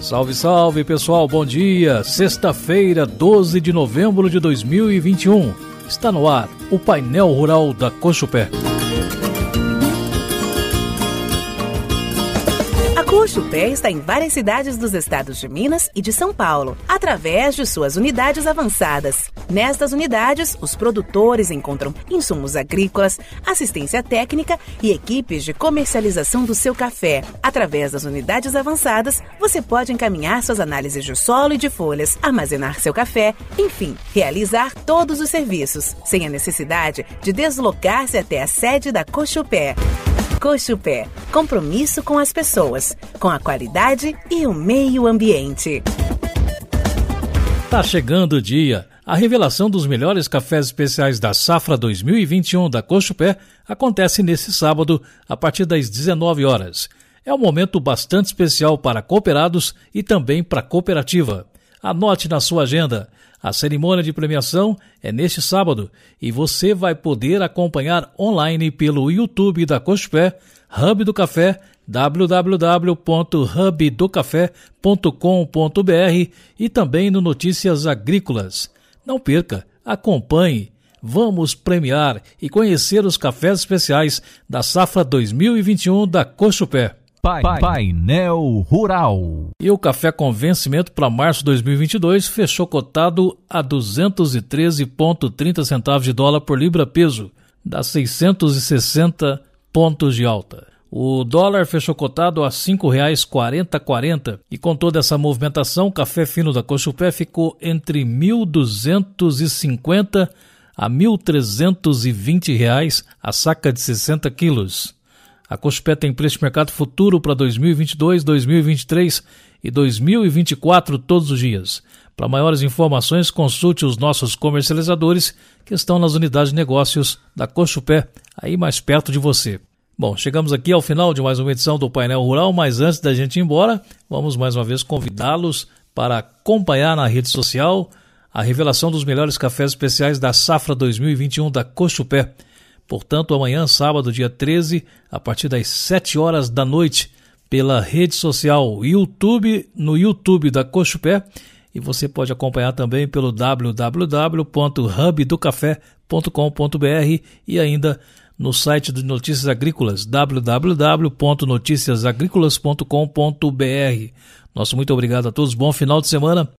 Salve, salve pessoal, bom dia! Sexta-feira, 12 de novembro de 2021. Está no ar o painel rural da Cochupé. Chupé está em várias cidades dos estados de Minas e de São Paulo, através de suas unidades avançadas. Nestas unidades, os produtores encontram insumos agrícolas, assistência técnica e equipes de comercialização do seu café. Através das unidades avançadas, você pode encaminhar suas análises de solo e de folhas, armazenar seu café, enfim, realizar todos os serviços, sem a necessidade de deslocar-se até a sede da Cochupé. Cochupé, compromisso com as pessoas, com a qualidade e o meio ambiente. Tá chegando o dia. A revelação dos melhores cafés especiais da safra 2021 da Cochupé acontece nesse sábado, a partir das 19 horas. É um momento bastante especial para cooperados e também para a cooperativa. Anote na sua agenda. A cerimônia de premiação é neste sábado e você vai poder acompanhar online pelo YouTube da Cospé, Hub do Café, www.hubdocafé.com.br e também no Notícias Agrícolas. Não perca, acompanhe. Vamos premiar e conhecer os cafés especiais da safra 2021 da Cochupé. Pai, painel Rural. E o café com vencimento para março de 2022 fechou cotado a 213,30 centavos de dólar por libra peso, dá 660 pontos de alta. O dólar fechou cotado a R$ 5,4040 e com toda essa movimentação, o café fino da Cochupé ficou entre R$ 1.250 a R$ 1.320 a saca de 60 quilos. A Cospé tem preço de mercado futuro para 2022, 2023 e 2024 todos os dias. Para maiores informações, consulte os nossos comercializadores que estão nas unidades de negócios da Cochupé, aí mais perto de você. Bom, chegamos aqui ao final de mais uma edição do Painel Rural, mas antes da gente ir embora, vamos mais uma vez convidá-los para acompanhar na rede social a revelação dos melhores cafés especiais da safra 2021 da Cochupé. Portanto, amanhã, sábado, dia 13, a partir das 7 horas da noite, pela rede social YouTube, no YouTube da Cochupé, e você pode acompanhar também pelo www.hubdocafé.com.br e ainda no site de Notícias Agrícolas, www.noticiasagricolas.com.br. Nosso muito obrigado a todos, bom final de semana